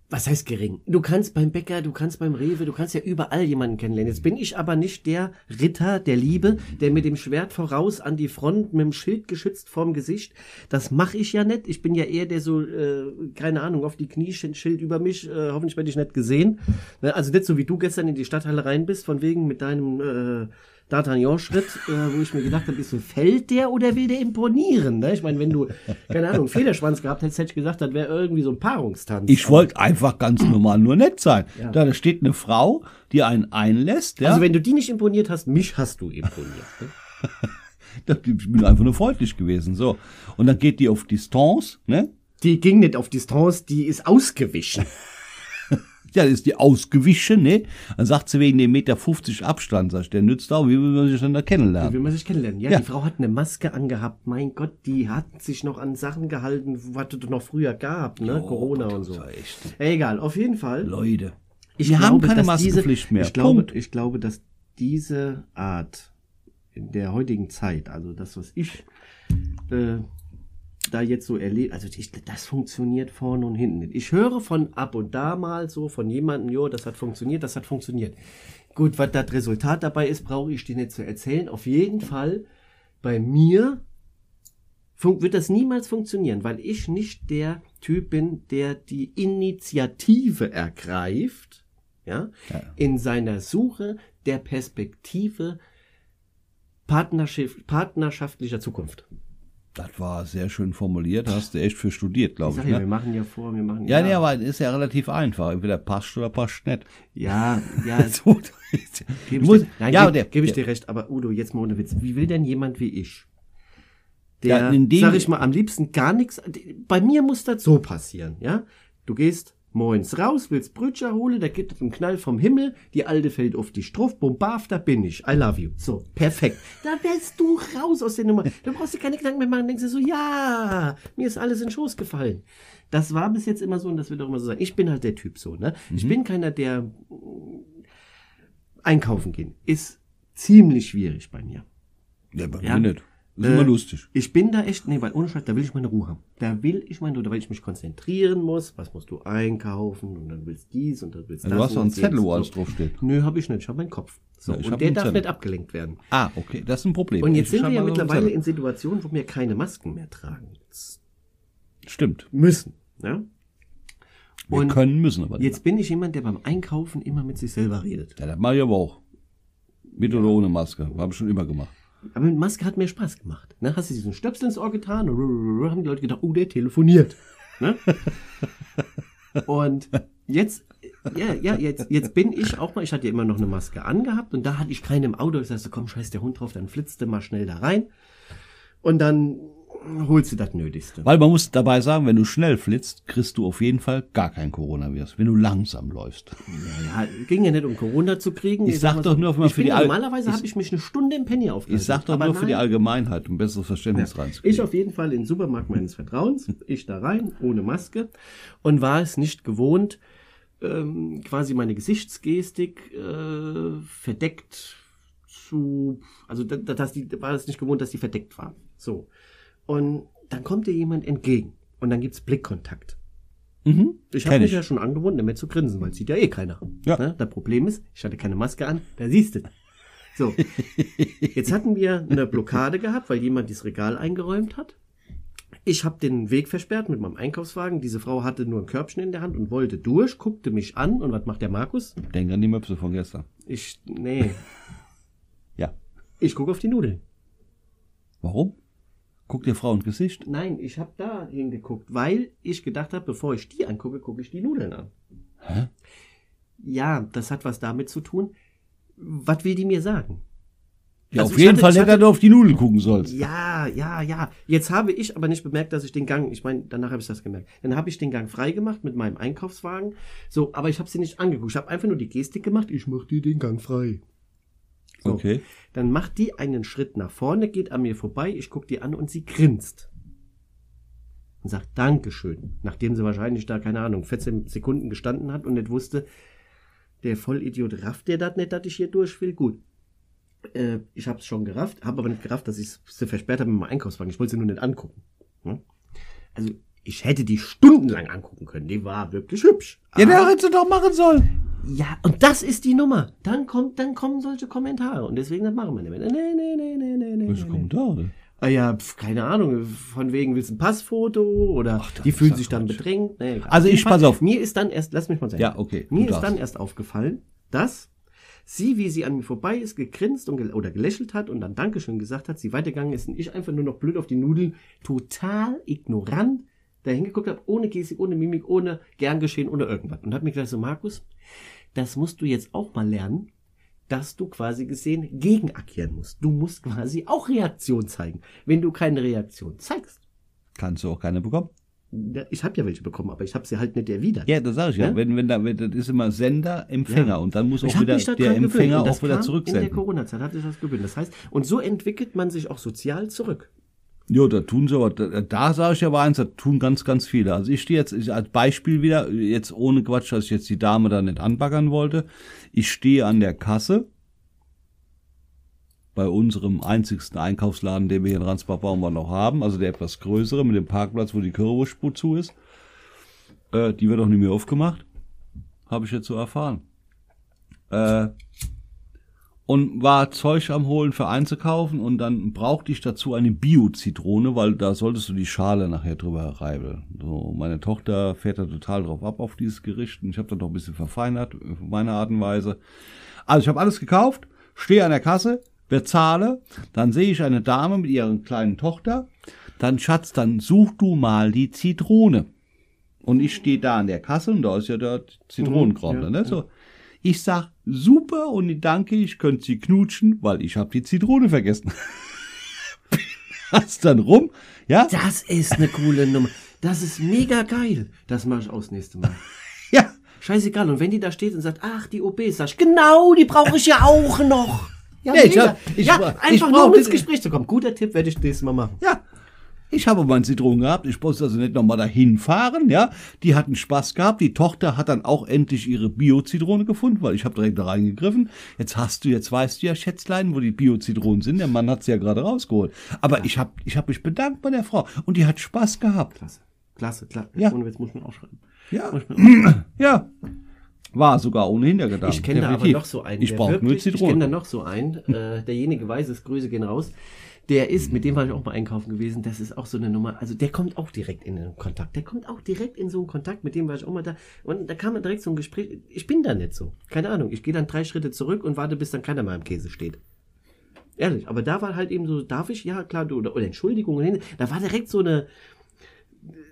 Was heißt gering? Du kannst beim Bäcker, du kannst beim Rewe, du kannst ja überall jemanden kennenlernen. Jetzt bin ich aber nicht der Ritter der Liebe, der mit dem Schwert voraus an die Front, mit dem Schild geschützt vorm Gesicht. Das mache ich ja nicht. Ich bin ja eher der so, äh, keine Ahnung, auf die Knie, Schild über mich, äh, hoffentlich werde ich nicht gesehen. Ne, Also nicht so wie du gestern in die Stadthalle rein bist, von wegen mit deinem äh, D'Artagnan-Schritt, äh, wo ich mir gedacht habe, ist so, fällt der oder will der imponieren? Ne? Ich meine, wenn du, keine Ahnung, Federschwanz gehabt hättest, hätte ich gesagt, das wäre irgendwie so ein Paarungstanz. Ich wollte einfach ganz normal nur nett sein. Ja. Da steht eine Frau, die einen einlässt, ja. Also wenn du die nicht imponiert hast, mich hast du imponiert. Ne? Ich bin einfach nur freundlich gewesen, so. Und dann geht die auf Distanz, ne? Die ging nicht auf Distanz, die ist ausgewichen. Ja, das ist die ausgewichen, ne? Dann sagt sie wegen dem Meter 50 Abstand, sag ich, der nützt auch, wie will man sich denn da Wie kennenlernen? will man sich kennenlernen? Ja, Ja. die Frau hat eine Maske angehabt. Mein Gott, die hat sich noch an Sachen gehalten, was es noch früher gab, ne? Corona und so. Egal, auf jeden Fall. Leute. Ich Wir haben keine Maskenpflicht diese, mehr. Ich glaube, Punkt. ich glaube, dass diese Art in der heutigen Zeit, also das, was ich äh, da jetzt so erlebe, also ich, das funktioniert vorne und hinten nicht. Ich höre von ab und da mal so von jemandem, jo, das hat funktioniert, das hat funktioniert. Gut, was das Resultat dabei ist, brauche ich dir nicht zu erzählen. Auf jeden Fall bei mir wird das niemals funktionieren, weil ich nicht der Typ bin, der die Initiative ergreift, ja, in seiner Suche der Perspektive partnerschaft, partnerschaftlicher Zukunft. Das war sehr schön formuliert, hast du echt für studiert, Ich glaube sag ich. ja, wir Ne? machen ja vor, wir machen Ja, nee, aber ist ja relativ einfach. Entweder passt oder passt nicht. ja, ja, So, gebe ich, muss- dir, nein, ja, geb, geb ich dir recht, aber Udo, jetzt mal ohne Witz, wie will denn jemand wie ich, der, Ja, in dem- sag ich mal, am liebsten gar nichts, bei mir muss das so passieren, ja, du gehst moins raus, willst Brötchen holen, da gibt es einen Knall vom Himmel, die Alte fällt auf die Struff, bumbaf, da bin ich, I love you, so, perfekt, da wärst du raus aus der Nummer, da brauchst du keine Gedanken mehr machen, denkst du so, ja, mir ist alles in den Schoß gefallen. Das war bis jetzt immer so und das wird auch immer so sein. Ich bin halt der Typ so, ne? Ich bin keiner, der einkaufen gehen ist ziemlich schwierig bei mir. Ja, bei Ja. mir nicht. Ist Äh, immer lustig. Ich bin da echt, nee, weil ohne Scheiß, da will ich meine Ruhe haben. Da will ich meine Ruhe, da weil ich mich konzentrieren muss. Was musst du einkaufen? Und dann willst dies und dann willst Ja, das. du hast doch einen das Zettel, wo alles draufsteht. Nö, habe ich nicht. Ich habe meinen Kopf. So, Ja, und der darf Zettel. nicht abgelenkt werden. Ah, okay, das ist ein Problem. Und jetzt Ich sind wir ja mittlerweile in Situationen, wo wir keine Masken mehr tragen Stimmt. müssen. Ja? Wir Und können, müssen aber nicht. jetzt bin ich jemand, der beim Einkaufen immer mit sich selber redet. Ja, das mache ich aber auch. Mit oder ohne Maske. Habe ich schon immer gemacht. Aber mit Maske hat mir Spaß gemacht. Ne? Hast du diesen Stöpsel ins Ohr getan, haben die Leute gedacht, oh, der telefoniert. Ne? Und jetzt, ja, ja, jetzt, jetzt bin ich auch mal, ich hatte ja immer noch eine Maske angehabt und da hatte ich keine im Auto. Ich sagte, so, komm, scheiß der Hund drauf, dann flitzte mal schnell da rein. Und dann holst du das Nötigste. Weil man muss dabei sagen, wenn du schnell flitzt, kriegst du auf jeden Fall gar kein Coronavirus, wenn du langsam läufst. Ja, ging ja nicht um Corona zu kriegen. Ich sag mal doch nur, man ich für die ja Normalerweise ich- habe ich mich eine Stunde im Penny aufgehalten. Ich sag doch nur für die nein. Allgemeinheit, um besseres Verständnis reinzukriegen. Ich auf jeden Fall in den Supermarkt meines Vertrauens, ich da rein, ohne Maske und war es nicht gewohnt, ähm, quasi meine Gesichtsgestik äh, verdeckt zu, also da- da- dass die, war es nicht gewohnt, dass die verdeckt war. So. Und dann kommt dir jemand entgegen und dann gibt's Blickkontakt. Mhm. Ich habe mich ich. ja schon angewohnt, damit zu grinsen, weil sieht ja eh keiner. Ja. Ne? Das Problem ist, ich hatte keine Maske an, da siehst du. So, jetzt hatten wir eine Blockade gehabt, weil jemand dieses Regal eingeräumt hat. Ich habe den Weg versperrt mit meinem Einkaufswagen. Diese Frau hatte nur ein Körbchen in der Hand und wollte durch, guckte mich an und was macht der Markus? Denk an die Möpse von gestern. Ich, nee, Ja. ich gucke auf die Nudeln. Warum? Guck dir Frau ins Gesicht. Nein, ich habe da hingeguckt, weil ich gedacht habe, bevor ich die angucke, gucke ich die Nudeln an. Hä? Ja, das hat was damit zu tun. Was will die mir sagen? Ja, Also auf jeden hatte- Fall dass du auf die Nudeln gucken sollst. Ja, ja, ja. Jetzt habe ich aber nicht bemerkt, dass ich den Gang, ich meine, danach habe ich das gemerkt. Dann habe ich den Gang frei gemacht mit meinem Einkaufswagen. So, aber ich habe sie nicht angeguckt. Ich habe einfach nur die Gestik gemacht. Ich mach dir den Gang frei. So. Okay. Dann macht die einen Schritt nach vorne, geht an mir vorbei. Ich gucke die an und sie grinst. Und sagt Dankeschön. Nachdem sie wahrscheinlich da, keine Ahnung, 14 Sekunden gestanden hat und nicht wusste, der Vollidiot rafft der das nicht, dass ich hier durch will. Gut. Äh, ich habe es schon gerafft, habe aber nicht gerafft, dass ich sie versperrt habe mit meinem Einkaufswagen. Ich wollte sie nur nicht angucken. Hm? Also ich hätte die stundenlang angucken können. Die war wirklich hübsch. Ja, der hätte doch machen sollen. Ja, und das ist die Nummer. Dann kommt, dann kommen solche Kommentare. Und deswegen, das machen wir nicht mehr. Nee, nee, nee, nee, nee, nee. Was nee. kommt da? Ah ja, pf, keine Ahnung. Von wegen willst du ein Passfoto oder das die fühlen sich dann Quatsch. bedrängt. Nee. Also ich- pass auf. Mir ist dann erst, lass mich mal sagen. Ja, okay, Mir ist dann erst aufgefallen, dass sie, wie sie an mir vorbei ist, gegrinst und gel oder gelächelt hat und dann Dankeschön gesagt hat, sie weitergegangen ist und ich einfach nur noch blöd auf die Nudeln, total ignorant dahin geguckt habe, ohne Gestik, ohne Mimik, ohne gern geschehen, ohne irgendwas. Und hat mir gesagt, so Markus, das musst du jetzt auch mal lernen, dass du quasi gesehen gegenagieren musst. Du musst quasi auch Reaktion zeigen. Wenn du keine Reaktion zeigst, Kannst du auch keine bekommen. ich habe ja welche bekommen, aber ich habe sie halt nicht erwidert. Ja, das sage ich ja. Ja? Wenn, wenn da, wenn, das ist immer Sender, Empfänger Ja. und dann muss auch wieder der Empfänger auch wieder kam In der zurücksenden. Corona-Zeit hatte ich das gewöhnt. Das heißt, und so entwickelt man sich auch sozial zurück. Ja, da tun sie aber, da, da sage ich aber eins, da tun ganz, ganz viele. Also ich stehe jetzt ich, als Beispiel wieder, jetzt ohne Quatsch, dass ich jetzt die Dame da nicht anbaggern wollte. Ich stehe an der Kasse bei unserem einzigsten Einkaufsladen, den wir hier in Ransbach-Baumann noch haben, also der etwas größere mit dem Parkplatz, wo die Currywurstspur zu ist. Äh, die wird auch nicht mehr aufgemacht. Habe ich jetzt so erfahren. Äh, und war Zeug am Holen für einzukaufen und dann brauchte ich dazu eine Bio-Zitrone, weil da solltest du die Schale nachher drüber reibeln. So, meine Tochter fährt da total drauf ab auf dieses Gericht und ich habe das noch ein bisschen verfeinert, auf meine Art und Weise. Also ich habe alles gekauft, stehe an der Kasse, bezahle, dann sehe ich eine Dame mit ihrer kleinen Tochter, dann Schatz, dann such du mal die Zitrone. Und ich stehe da an der Kasse und da ist ja der Zitronenkram, Mhm, ja, ne? So. Ich sag, super und ich danke, ich könnte sie knutschen, weil ich habe die Zitrone vergessen. Hast dann rum, ja? Das ist eine coole Nummer. Das ist mega geil. Das mache ich aus nächste Mal. Ja. Scheißegal. Und wenn die da steht und sagt, ach, die OB, sag ich, genau, die brauche ich ja auch noch. Ja, Nee, ich hab- ich ja ich einfach brauch nur um ins Gespräch zu kommen. Guter Tipp, werde ich nächstes Mal machen. Ja. Ich habe meinen Zitronen gehabt, ich musste also nicht nochmal dahin fahren, ja. Die hatten Spaß gehabt, die Tochter hat dann auch endlich ihre Bio-Zitrone gefunden, weil ich habe direkt da reingegriffen. Jetzt hast du, jetzt weißt du ja, Schätzlein, wo die Bio-Zitronen sind, der Mann hat sie ja gerade rausgeholt. Aber ich habe ich hab mich bedankt bei der Frau und die hat Spaß gehabt. Klasse. Klasse, klasse. Ja. Ohne Witz muss ich mir aufschreiben. Ja. Aufschreiben. Ja. War sogar ohne Hintergedanken. Ich kenne da aber noch so einen. Ich der brauche nur wirklich- Ich kenne da Zitronen. noch so einen. Äh, derjenige weiß es, Grüße gehen raus. Der ist, mit dem war ich auch mal einkaufen gewesen. Das ist auch so eine Nummer. Also der kommt auch direkt in den Kontakt. Der kommt auch direkt in so einen Kontakt. Mit dem war ich auch mal da. Und da kam dann direkt so ein Gespräch. Ich bin da nicht so. Keine Ahnung. Ich gehe dann drei Schritte zurück und warte, bis dann keiner mehr im Käse steht. Ehrlich. Aber da war halt eben so, darf ich? Ja, klar, du. Oder, oder Entschuldigung. Da war direkt so eine.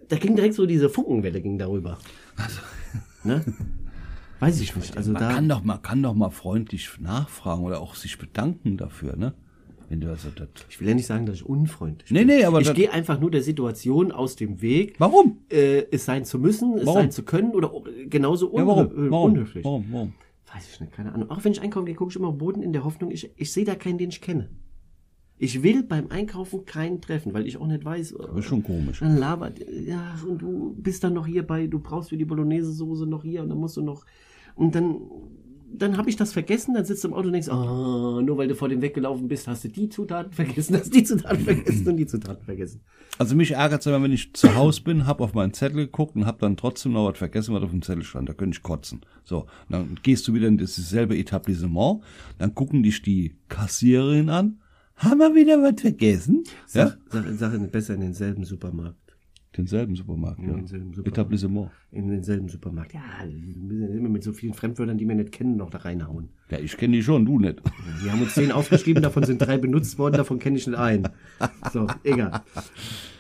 Da ging direkt so diese Funkenwelle ging darüber. Ne? Weiß ich nicht. Also Man da. kann doch, man kann doch mal freundlich nachfragen oder auch sich bedanken dafür, ne? Wenn du also das. Ich will ja nicht sagen, dass ich unfreundlich Nee, bin. nee, aber ich gehe einfach nur der Situation aus dem Weg, Warum? äh, es sein zu müssen, es Warum? sein zu können oder genauso Ja, unhö warum? Warum? unhöflich. Warum? Warum? Weiß ich nicht, keine Ahnung. Auch wenn ich einkaufen gehe, gucke ich immer auf den Boden in der Hoffnung, ich, ich sehe da keinen, den ich kenne. Ich will beim Einkaufen keinen treffen, weil ich auch nicht weiß. Das ist schon komisch. Dann labert, ja, und du bist dann noch hier bei, du brauchst für die Bolognese-Soße noch hier und dann musst du noch. Und dann, dann habe ich das vergessen, dann sitzt du im Auto und denkst, ah, nur weil du vor dem weggelaufen bist, hast du die Zutaten vergessen, hast die Zutaten vergessen und die Zutaten vergessen. Also mich ärgert es immer, wenn ich zu Hause bin, hab auf meinen Zettel geguckt und hab dann trotzdem noch was vergessen, was auf dem Zettel stand. Da könnte ich kotzen. So, dann gehst du wieder in dasselbe Etablissement, dann gucken dich die Kassiererin an. Haben wir wieder was vergessen? Ja? Sag, sag, sag besser in denselben Supermarkt. Denselben Supermarkt, ja. denselben Supermarkt. Etablissement. In denselben Supermarkt. Ja, immer mit so vielen Fremdwörtern, die wir nicht kennen, noch da reinhauen. Ja, ich kenne die schon, du nicht. Wir haben uns zehn aufgeschrieben, davon sind drei benutzt worden, davon kenne ich nicht einen. So, egal.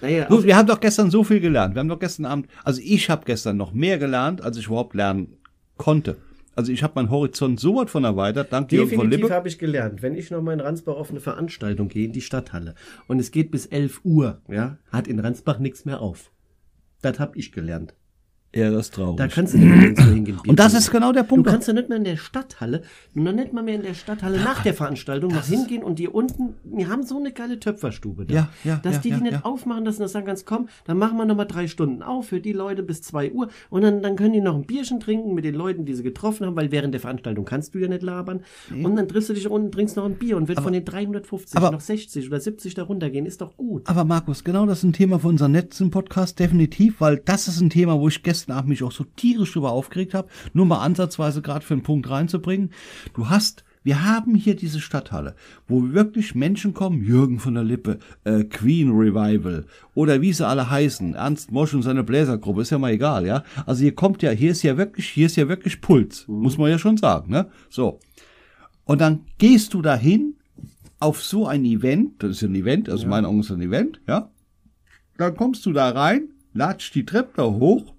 Naja, Du, wir haben doch gestern so viel gelernt. Wir haben doch gestern Abend, also ich habe gestern noch mehr gelernt, als ich überhaupt lernen konnte. Also ich habe meinen Horizont so weit von erweitert, dank Jürgen von Definitiv Lippe. habe ich gelernt, wenn ich noch mal in Ransbach auf eine Veranstaltung gehe, in die Stadthalle, und es geht bis 11 Uhr, ja, hat in Ransbach nichts mehr auf. Das habe ich gelernt. Ja, das ist traurig. Da kannst du nicht mehr nirgendwo hingehen. Bier Und das trinken. ist genau der Du Punkt. kannst ja nicht mehr in der Stadthalle, noch nicht mal mehr in der Stadthalle nach der Veranstaltung noch hingehen und dir unten, wir haben so eine geile Töpferstube da. Ja, ja, Dass ja, die die ja, nicht ja. aufmachen dass sagen kannst, komm, dann machen wir nochmal drei Stunden auf für die Leute bis zwei Uhr und dann, dann können die noch ein Bierchen trinken mit den Leuten, die sie getroffen haben, weil während der Veranstaltung kannst du ja nicht labern. Und dann triffst du dich unten, trinkst noch ein Bier und wird von den 350 aber- noch 60 oder 70 da runtergehen, ist doch gut. Aber Markus, genau das ist ein Thema für unseren letzten Podcast, definitiv, weil das ist ein Thema, wo ich gestern Abend mich auch so tierisch drüber aufgeregt habe, nur mal ansatzweise gerade für einen Punkt reinzubringen. Du hast, wir haben hier diese Stadthalle, wo wirklich Menschen kommen, Jürgen von der Lippe, äh, Queen Revival oder wie sie alle heißen, Ernst Mosch und seine Bläsergruppe, ist ja mal egal, ja. Also hier kommt ja, hier ist ja wirklich, hier ist ja wirklich Puls, muss man ja schon sagen, ne? So. Und dann gehst du dahin auf so ein Event, das ist ja ein Event, also in meinen Augen ist ein Event, ja. Dann kommst du da rein, latscht die Treppe da hoch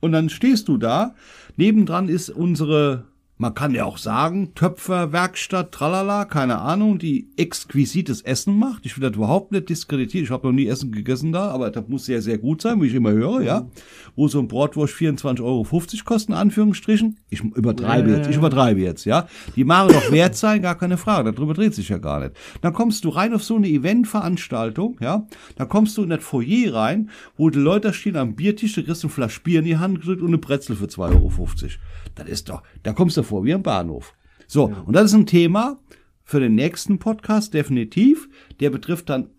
und dann stehst du da. Nebendran ist unsere, man kann ja auch sagen, Töpferwerkstatt, tralala, keine Ahnung, die exquisites Essen macht. Ich will das überhaupt nicht diskreditieren. Ich habe noch nie Essen gegessen da, aber das muss sehr, sehr gut sein, wie ich immer höre, ja. Wo so ein Bratwurst 24,50 Euro kosten, Anführungsstrichen. Ich übertreibe Ja, jetzt, ich übertreibe jetzt, ja. Die machen doch wert sein, gar keine Frage. Darüber dreht sich ja gar nicht. Dann kommst du rein auf so eine Eventveranstaltung, ja. Dann kommst du in das Foyer rein, wo die Leute stehen am Biertisch, da kriegst du ein Flasch Bier in die Hand gedrückt und eine Brezel für 2,50 Euro. Das ist doch, da kommst du vor wie am Bahnhof. So, und das ist ein Thema für den nächsten Podcast, definitiv. Der betrifft dann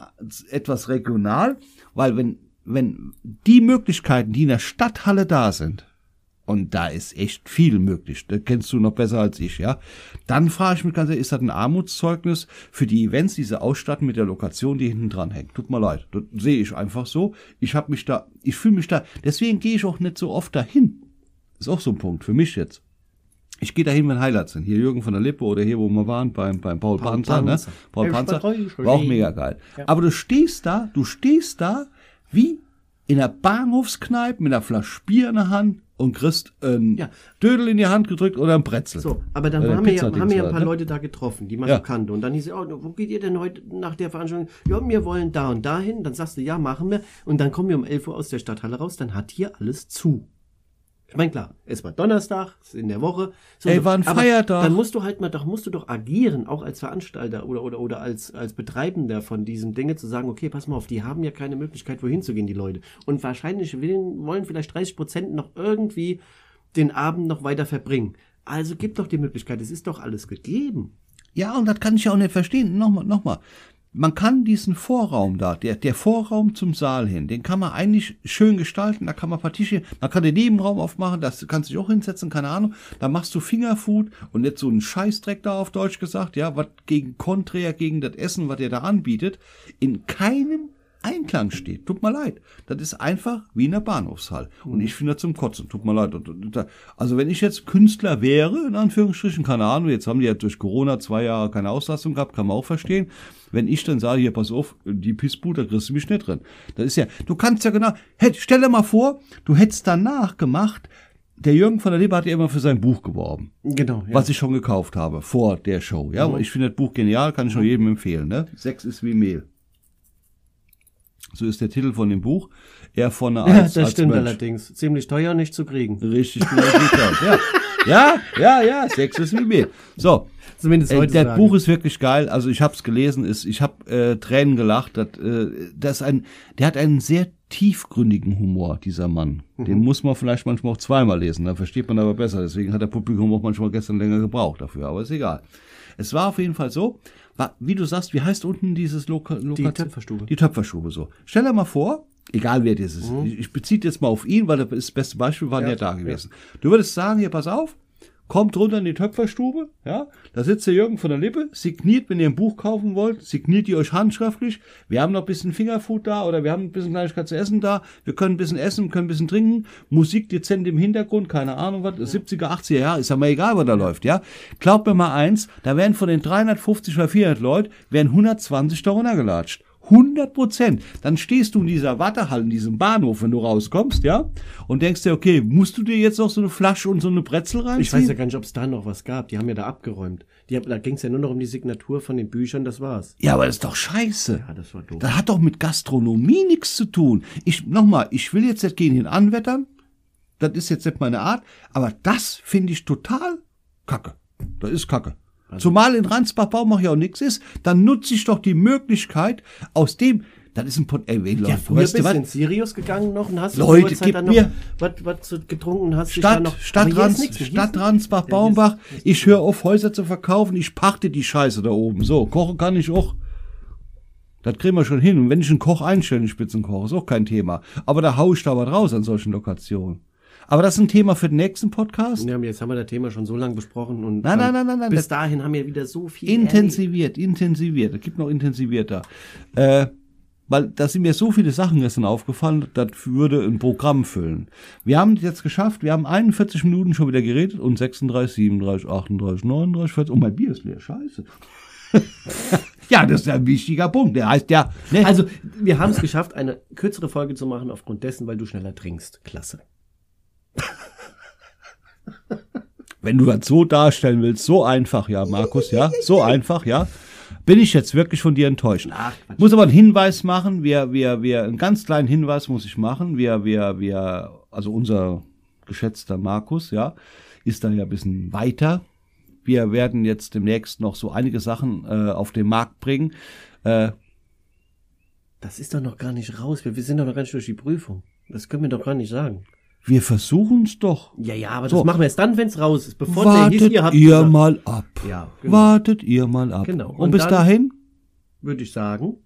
etwas regional, weil wenn, wenn die Möglichkeiten, die in der Stadthalle da sind, und da ist echt viel möglich. Das kennst du noch besser als ich, ja. Dann frage ich mich ganz ehrlich, ist das ein Armutszeugnis für die Events, diese ausstatten mit der Lokation, die hinten dran hängt? Tut mir leid. Das sehe ich einfach so. Ich habe mich da, ich fühle mich da, deswegen gehe ich auch nicht so oft dahin. Ist auch so ein Punkt für mich jetzt. Ich gehe dahin, wenn Highlights sind. Hier Jürgen von der Lippe oder hier, wo wir waren, beim, beim Paul, Paul Panzer, ne? Panzer. Paul Ich Panzer. War auch mega geil. Aber du stehst da, du stehst da wie in einer Bahnhofskneipe mit einer Flasche Bier in der Hand und kriegst ein Ja. Dödel in die Hand gedrückt oder ein Brezel. So, aber dann haben wir, ja, haben wir ja ein paar ne? Leute da getroffen, die man Ja. kannte. Und dann hieß es, oh, wo geht ihr denn heute nach der Veranstaltung? Ja, wir wollen da und dahin. Dann sagst du, ja, machen wir. Und dann kommen wir um 11 Uhr aus der Stadthalle raus, dann hat hier alles zu. Ich meine, klar, es war Donnerstag, es ist in der Woche. So, Ey, war ein aber Feiertag. Dann musst du halt mal, doch musst du doch agieren, auch als Veranstalter oder, oder, oder als, als Betreibender von diesem Dinge, zu sagen, okay, pass mal auf, die haben ja keine Möglichkeit, wohin zu gehen, die Leute. Und wahrscheinlich willen, wollen vielleicht 30 Prozent noch irgendwie den Abend noch weiter verbringen. Also gib doch die Möglichkeit, es ist doch alles gegeben. Ja, und das kann ich ja auch nicht verstehen. Nochmal, nochmal. Man kann diesen Vorraum da, der, der Vorraum zum Saal hin, den kann man eigentlich schön gestalten. Da kann man ein paar Tische, man kann den Nebenraum aufmachen, das kannst du dich auch hinsetzen, keine Ahnung. Da machst du Fingerfood und nicht so einen Scheißdreck da auf Deutsch gesagt, ja, was gegen konträr gegen das Essen, was der da anbietet, in keinem Einklang steht. Tut mir leid. Das ist einfach wie in der Bahnhofshall. Und ich finde das zum Kotzen. Tut mir leid. Also wenn ich jetzt Künstler wäre, in Anführungsstrichen, keine Ahnung, jetzt haben die ja durch Corona zwei Jahre keine Auslastung gehabt, kann man auch verstehen. Wenn ich dann sage, hier, pass auf, die Pissbude, da kriegst du mich nicht drin. Das ist ja, du kannst ja genau, hätt, stell dir mal vor, du hättest danach gemacht, der Jürgen von der Lippe hat ja immer für sein Buch geworben, Genau. Ja. was ich schon gekauft habe vor der Show. Ja, ich finde das Buch genial, kann ich nur jedem empfehlen. Ne? Sex ist wie Mehl. So ist der Titel von dem Buch. Er vorne ja, als, das als stimmt Mönch. allerdings. Ziemlich teuer nicht zu kriegen. Richtig ja. Ja, ja, ja, Sex ist wie Mehl. So, Zumindest äh, heute. das Buch ist wirklich geil. Also ich habe es gelesen, ist, ich habe äh, Tränen gelacht. Das, äh, das ist ein, der hat einen sehr tiefgründigen Humor, dieser Mann. Den muss man vielleicht manchmal auch zweimal lesen, dann versteht man aber besser. Deswegen hat der Publikum auch manchmal gestern länger gebraucht dafür, aber ist egal. Es war auf jeden Fall so, wie du sagst, wie heißt unten dieses Loka Lokation? Töpferstube. Die Töpferstube, so. Stell dir mal vor, egal wer das ist, ich, ich beziehe jetzt mal auf ihn, weil das beste Beispiel, war ja, da gewesen. Du würdest sagen, hier, pass auf, kommt runter in die Töpferstube, ja, da sitzt der Jürgen von der Lippe, signiert, wenn ihr ein Buch kaufen wollt, signiert ihr euch handschriftlich, wir haben noch ein bisschen Fingerfood da oder wir haben ein bisschen Kleinigkeit zu essen da, wir können ein bisschen essen, können ein bisschen trinken, Musik dezent im Hintergrund, keine Ahnung was, 70er, 80er, ja, ist ja mal egal, was da läuft, ja. Glaubt mir mal eins, da werden von den 350 oder 400 Leuten, werden 120 da runtergelatscht. 100 Prozent. Dann stehst du in dieser Wartehalle, in diesem Bahnhof, wenn du rauskommst, ja, und denkst dir, okay, musst du dir jetzt noch so eine Flasche und so eine Brezel reinziehen? Ich weiß ja gar nicht, ob es da noch was gab. Die haben ja da abgeräumt. Die, da ging es ja nur noch um die Signatur von den Büchern, das war's. Ja, aber das ist doch scheiße. Ja, das war doof. Das hat doch mit Gastronomie nichts zu tun. Ich, nochmal, ich will jetzt nicht gegen ihn anwettern. Das ist jetzt nicht meine Art. Aber das finde ich total kacke. Das ist kacke. Zumal in Ransbach-Baumach ja auch nichts ist, dann nutze ich doch die Möglichkeit aus dem, das ist ein Pot, ey, Leute, Ja, früher weißt du bist du in Sirius gegangen noch und hast Leute, gib dann noch mir- was, was getrunken hast. Stadt, noch, Stadt, hier ist Rans. Hier Stadt ist- Ransbach, Ja, Baumbach. hier ist- Ich höre auf, Häuser zu verkaufen. Ich pachte die Scheiße da oben. So, kochen kann ich auch. Das kriegen wir schon hin. Und wenn ich einen Koch einstelle, einen Spitzenkoch, ist auch kein Thema. Aber da hau ich da was raus an solchen Lokationen. Aber das ist ein Thema für den nächsten Podcast. Ja, jetzt haben wir das Thema schon so lange besprochen und Nein, nein, nein, nein, nein, bis dahin haben wir wieder so viel Intensiviert, intensiviert. Es gibt noch intensivierter. Äh, weil da sind mir so viele Sachen gestern aufgefallen, das würde ein Programm füllen. Wir haben es jetzt geschafft, wir haben 41 Minuten schon wieder geredet und 36, 37, 38, 39, 40. Und mein Bier ist leer, scheiße. ja, das ist ein wichtiger Punkt. Der heißt ja, ne? Also, wir haben es geschafft, eine kürzere Folge zu machen, aufgrund dessen, weil du schneller trinkst. Klasse. Wenn du das so darstellen willst, so einfach, ja, Markus, ja, so einfach, ja, bin ich jetzt wirklich von dir enttäuscht. Ach, muss aber einen Hinweis machen, wir, wir, wir, einen ganz kleinen Hinweis muss ich machen, wir, wir, wir, also unser geschätzter Markus, ja, ist da ja ein bisschen weiter. Wir werden jetzt demnächst noch so einige Sachen äh, auf den Markt bringen. Äh, Das ist doch noch gar nicht raus. Wir, wir sind doch noch gar nicht durch die Prüfung. Das können wir doch gar nicht sagen. Wir versuchen es doch. Ja, ja, aber So. das machen wir erst dann, wenn es raus ist. Bevor der hieß, Wartet ihr habt ihr gesagt, mal ab. Ja, genau. Wartet ihr mal ab. Genau. Und, Und bis dahin? würde ich sagen,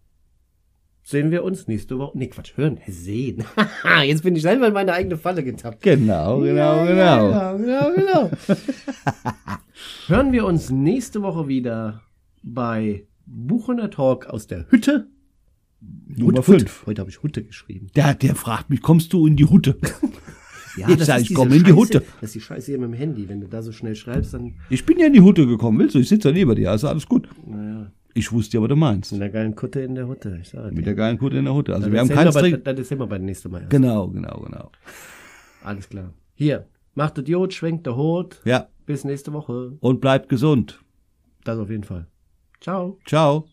sehen wir uns nächste Woche. Nee, Quatsch, hören, sehen. Jetzt bin ich selber in meine eigene Falle getappt. Genau, genau, genau. Ja, genau, genau. hören wir uns nächste Woche wieder bei Buchener Talk aus der Hütte. Nummer Hut- fünf. Hut. Heute habe ich Hutte geschrieben. Der, der fragt mich, kommst du in die Hutte? Ja, Ich sag, ist ich komme in die Scheiße- Hutte. Das ist die Scheiße hier mit dem Handy. Wenn du da so schnell schreibst, dann, Ich bin ja in die Hutte gekommen, willst du? Ich sitze ja neben dir, also alles gut. naja, Ich wusste ja, was du meinst. mit der geilen Kutte in der Hutte. Ich sage Mit der geilen Kutte in der Hutte. Also Dann wir haben keinen Strick. Dann erzählen wir beim nächsten Mal. erst. Genau, genau, genau. Alles klar. Hier, macht das Jod, schwenkt der Hut. Ja, Bis nächste Woche. und bleibt gesund. Das auf jeden Fall. Ciao. Ciao.